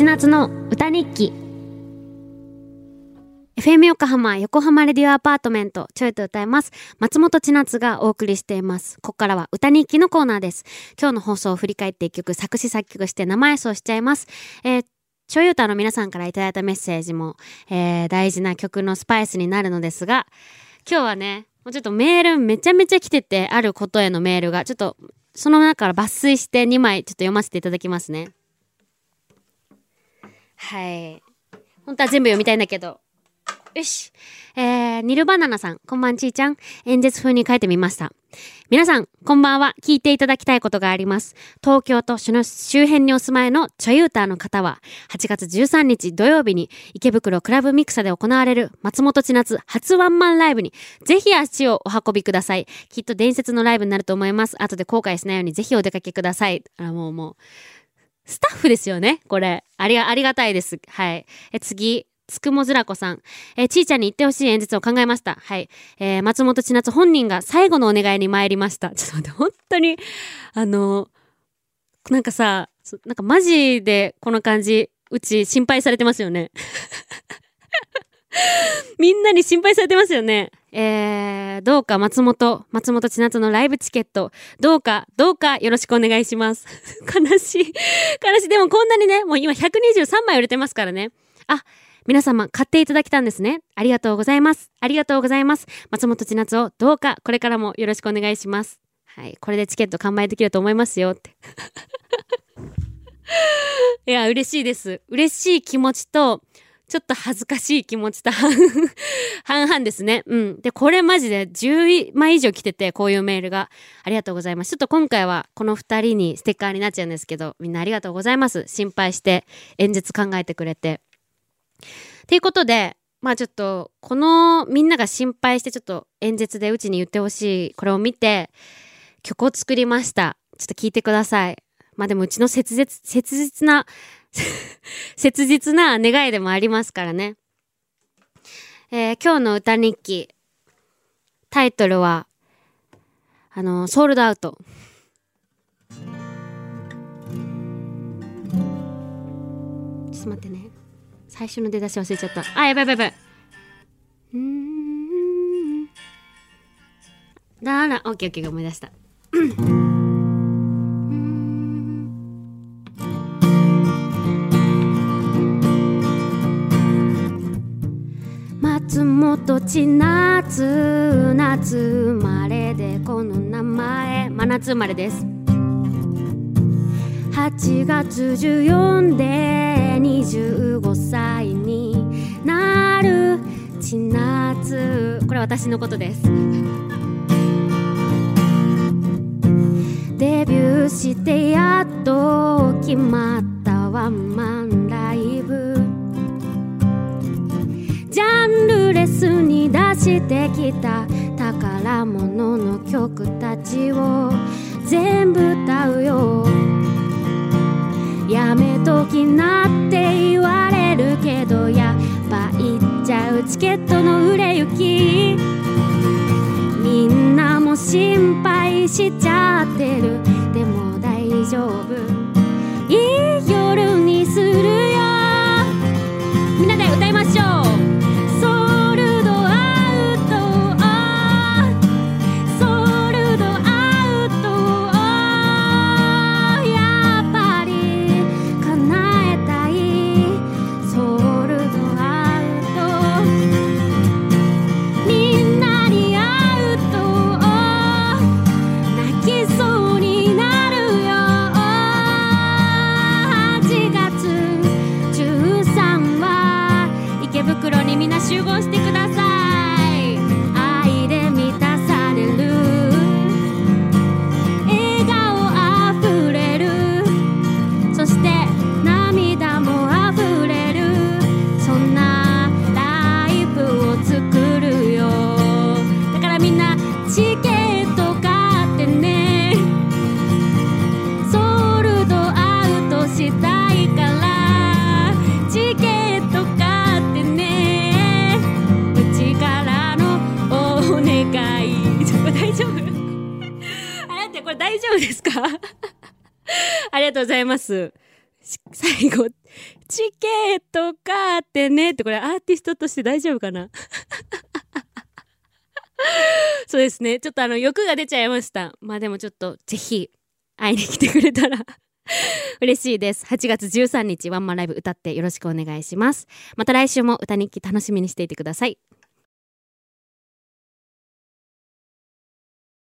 千夏の歌日記。FM 横浜横浜レディオアパートメントちょいと歌います。松本千夏がお送りしています。ここからは歌日記のコーナーです。今日の放送を振り返って一曲作詞作曲して生演奏しちゃいます。えーちょい歌の皆さんからいただいたメッセージも、えー、大事な曲のスパイスになるのですが、今日はね、もうちょっとメールめちゃめちゃ来てて、あることへのメールが、ちょっと、その中から抜粋して2枚ちょっと読ませていただきますね。はい。本当は全部読みたいんだけど。よし。えー、ニルバナナさん、こんばんちーちゃん。演説風に書いてみました。皆さん、こんばんは。聞いていただきたいことがあります。東京都その周辺にお住まいのチョユーターの方は、8月13日土曜日に池袋クラブミクサで行われる松本千夏初ワンマンライブに、ぜひ足をお運びください。きっと伝説のライブになると思います。後で後悔しないようにぜひお出かけください。あもうもう、スタッフですよね、これ。ありが、ありがたいです。はい。え、次。つくもずらこさん。えー、ちーちゃんに言ってほしい演説を考えました。はい。えー、松本千夏本人が最後のお願いに参りました。ちょっと待って、本当に、あのー、なんかさ、なんかマジでこの感じ、うち心配されてますよね。みんなに心配されてますよね。えー、どうか松本、松本千夏のライブチケット、どうか、どうかよろしくお願いします。悲しい。悲しい。でもこんなにね、もう今123枚売れてますからね。あ、皆様買っていただけたんですね。ありがとうございます。ありがとうございます。松本千夏をどうかこれからもよろしくお願いします。はい。これでチケット完売できると思いますよって。いや、嬉しいです。嬉しい気持ちと、ちょっと恥ずかしい気持ちと 半々ですね。うん。で、これマジで10枚以上来てて、こういうメールが。ありがとうございます。ちょっと今回はこの2人にステッカーになっちゃうんですけど、みんなありがとうございます。心配して演説考えてくれて。っていうことで、まあちょっと、このみんなが心配してちょっと演説でうちに言ってほしい、これを見て、曲を作りました。ちょっと聞いてください。まあでもうちの切実、切実な 切実な願いでもありますからね。えー、今日の歌日記、タイトルは、あの、ソールドアウト。ちょっと待ってね。最初の出だし忘れちゃった。あ、やばいやばいやばい。うん。だら、オッケーオッケー思い出した。本千夏夏生まれでこの名前真夏生まれです。8月14で25歳になる千夏。これ私のことです。デビューしてやっと決まったワンマン。ンルレスに出してきた宝物の曲たちを全部歌うよ。やめときなって言われるけどやっぱ行っちゃうチケットの売れ行き。みんなも心配しちゃってる。でも大丈夫。いい夜にするよ。みんなで歌いましょう。大丈夫ですか？ありがとうございます。最後、チケット買ってねってこれアーティストとして大丈夫かな？そうですね。ちょっとあの欲が出ちゃいました。まあでもちょっとぜひ会いに来てくれたら 嬉しいです。8月13日ワンマンライブ歌ってよろしくお願いします。また来週も歌日記楽しみにしていてください。